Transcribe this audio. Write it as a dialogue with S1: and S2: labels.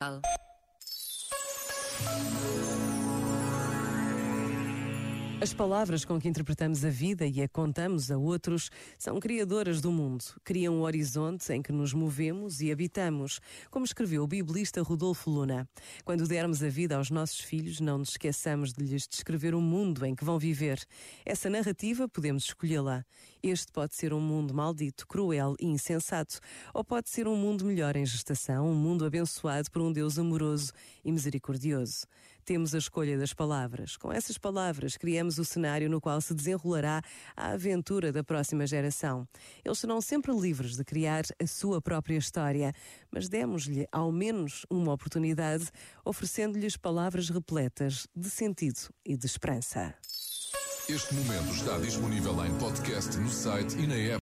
S1: từ. As palavras com que interpretamos a vida e a contamos a outros são criadoras do mundo. Criam um horizonte em que nos movemos e habitamos, como escreveu o biblista Rodolfo Luna. Quando dermos a vida aos nossos filhos, não nos esqueçamos de lhes descrever o mundo em que vão viver. Essa narrativa podemos escolhê-la. Este pode ser um mundo maldito, cruel e insensato, ou pode ser um mundo melhor em gestação, um mundo abençoado por um Deus amoroso e misericordioso. Temos a escolha das palavras. Com essas palavras, criamos o cenário no qual se desenrolará a aventura da próxima geração. Eles serão sempre livres de criar a sua própria história, mas demos-lhe ao menos uma oportunidade, oferecendo-lhes palavras repletas de sentido e de esperança.
S2: Este momento está disponível em podcast no site e na app.